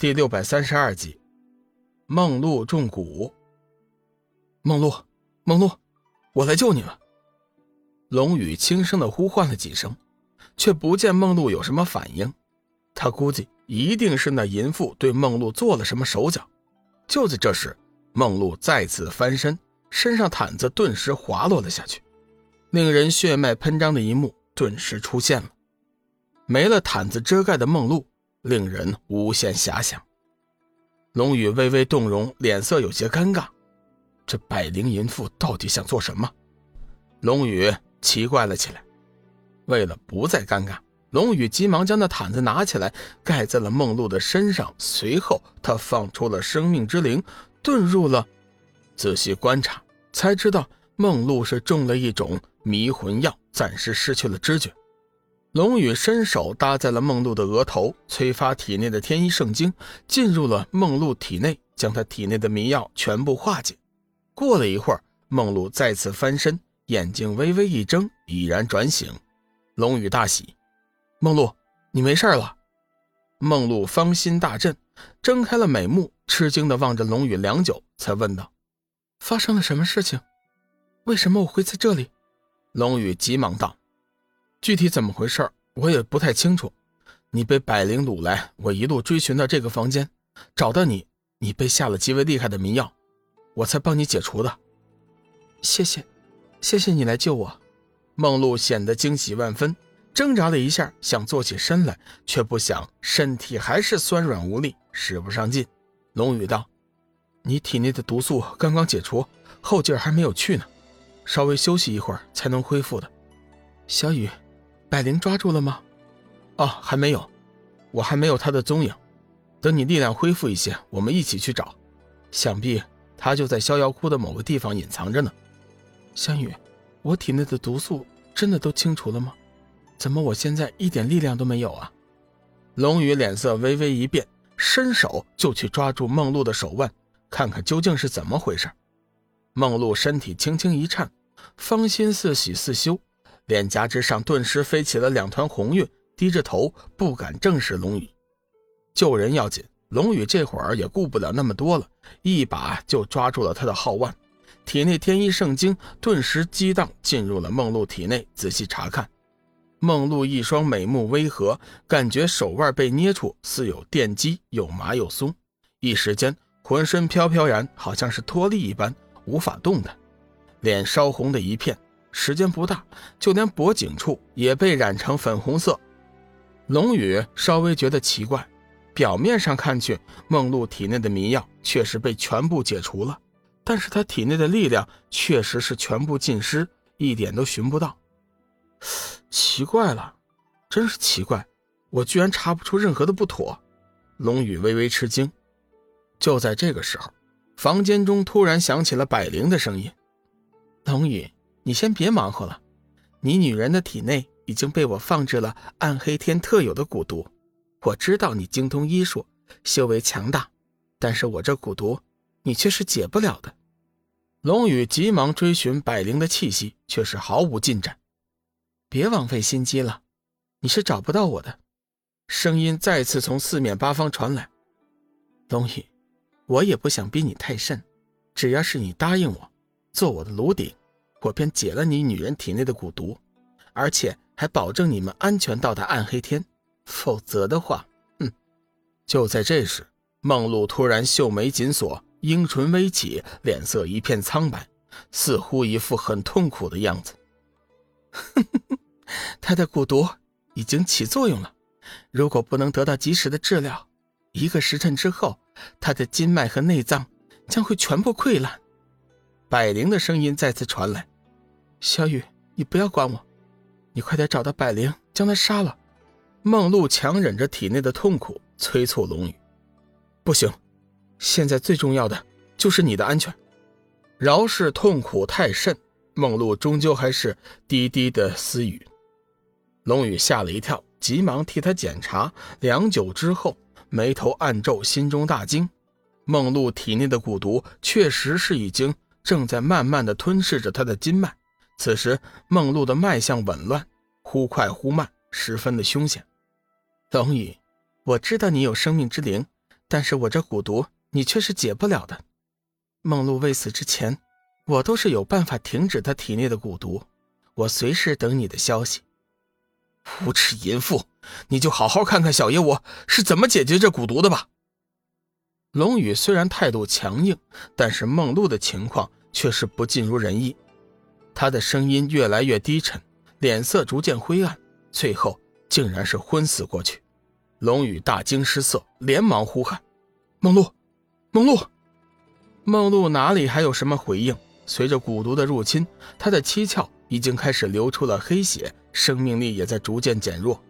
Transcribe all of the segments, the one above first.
第六百三十二集，梦露中蛊。梦露，梦露，我来救你了。龙宇轻声的呼唤了几声，却不见梦露有什么反应。他估计一定是那淫妇对梦露做了什么手脚。就在这时，梦露再次翻身，身上毯子顿时滑落了下去，令人血脉喷张的一幕顿时出现了。没了毯子遮盖的梦露。令人无限遐想。龙宇微微动容，脸色有些尴尬。这百灵淫妇到底想做什么？龙宇奇怪了起来。为了不再尴尬，龙宇急忙将那毯子拿起来盖在了梦露的身上。随后，他放出了生命之灵，遁入了。仔细观察，才知道梦露是中了一种迷魂药，暂时失去了知觉。龙宇伸手搭在了梦露的额头，催发体内的天一圣经，进入了梦露体内，将她体内的迷药全部化解。过了一会儿，梦露再次翻身，眼睛微微一睁，已然转醒。龙宇大喜：“梦露，你没事了。”梦露芳心大振，睁开了美目，吃惊地望着龙宇良久，才问道：“发生了什么事情？为什么我会在这里？”龙宇急忙道。具体怎么回事我也不太清楚。你被百灵掳来，我一路追寻到这个房间，找到你。你被下了极为厉害的迷药，我才帮你解除的。谢谢，谢谢你来救我。梦露显得惊喜万分，挣扎了一下，想坐起身来，却不想身体还是酸软无力，使不上劲。龙宇道：“你体内的毒素刚刚解除，后劲还没有去呢，稍微休息一会儿才能恢复的。”小雨。百灵抓住了吗？哦，还没有，我还没有他的踪影。等你力量恢复一些，我们一起去找。想必他就在逍遥窟的某个地方隐藏着呢。香雨，我体内的毒素真的都清除了吗？怎么我现在一点力量都没有啊？龙宇脸色微微一变，伸手就去抓住梦露的手腕，看看究竟是怎么回事。梦露身体轻轻一颤，芳心似喜似羞。脸颊之上顿时飞起了两团红晕，低着头不敢正视龙宇。救人要紧，龙宇这会儿也顾不了那么多了，一把就抓住了他的皓腕，体内天一圣经顿时激荡进入了梦露体内，仔细查看。梦露一双美目微合，感觉手腕被捏住，似有电击，又麻又松，一时间浑身飘飘然，好像是脱力一般，无法动弹，脸烧红的一片。时间不大，就连脖颈处也被染成粉红色。龙宇稍微觉得奇怪，表面上看去，梦露体内的迷药确实被全部解除了，但是他体内的力量确实是全部尽失，一点都寻不到。奇怪了，真是奇怪，我居然查不出任何的不妥。龙宇微微吃惊。就在这个时候，房间中突然响起了百灵的声音：“龙宇。”你先别忙活了，你女人的体内已经被我放置了暗黑天特有的蛊毒。我知道你精通医术，修为强大，但是我这蛊毒，你却是解不了的。龙宇急忙追寻百灵的气息，却是毫无进展。别枉费心机了，你是找不到我的。声音再次从四面八方传来。龙宇，我也不想逼你太甚，只要是你答应我，做我的炉鼎。我便解了你女人体内的蛊毒，而且还保证你们安全到达暗黑天。否则的话，哼！就在这时，梦露突然秀眉紧锁，樱唇微起，脸色一片苍白，似乎一副很痛苦的样子。他的蛊毒已经起作用了，如果不能得到及时的治疗，一个时辰之后，他的筋脉和内脏将会全部溃烂。百灵的声音再次传来。小雨，你不要管我，你快点找到百灵，将他杀了。梦露强忍着体内的痛苦，催促龙宇：“不行，现在最重要的就是你的安全。”饶是痛苦太甚，梦露终究还是低低的私语。龙宇吓了一跳，急忙替他检查。良久之后，眉头暗皱，心中大惊：梦露体内的蛊毒确实是已经正在慢慢的吞噬着他的筋脉。此时，梦露的脉象紊乱，忽快忽慢，十分的凶险。龙宇，我知道你有生命之灵，但是我这蛊毒你却是解不了的。梦露未死之前，我都是有办法停止她体内的蛊毒。我随时等你的消息。无耻淫妇，你就好好看看小爷我是怎么解决这蛊毒的吧。龙宇虽然态度强硬，但是梦露的情况却是不尽如人意。他的声音越来越低沉，脸色逐渐灰暗，最后竟然是昏死过去。龙宇大惊失色，连忙呼喊：“梦露，梦露！”梦露哪里还有什么回应？随着蛊毒的入侵，她的七窍已经开始流出了黑血，生命力也在逐渐减弱。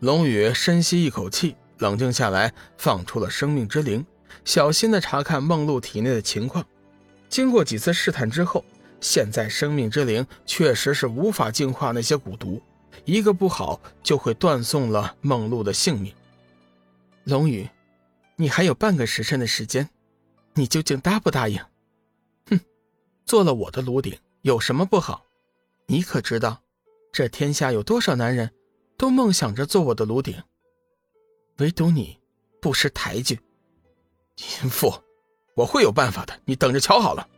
龙宇深吸一口气。冷静下来，放出了生命之灵，小心的查看梦露体内的情况。经过几次试探之后，现在生命之灵确实是无法净化那些蛊毒，一个不好就会断送了梦露的性命。龙宇，你还有半个时辰的时间，你究竟答不答应？哼，做了我的炉鼎有什么不好？你可知道，这天下有多少男人，都梦想着做我的炉鼎？唯独你，不识抬举，淫妇！我会有办法的，你等着瞧好了。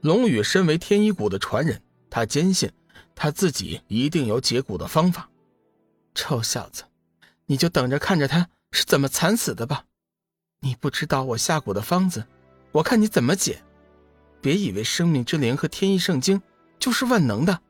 龙宇身为天一谷的传人，他坚信他自己一定有解蛊的方法。臭小子，你就等着看着他是怎么惨死的吧！你不知道我下蛊的方子，我看你怎么解！别以为生命之灵和天意圣经就是万能的。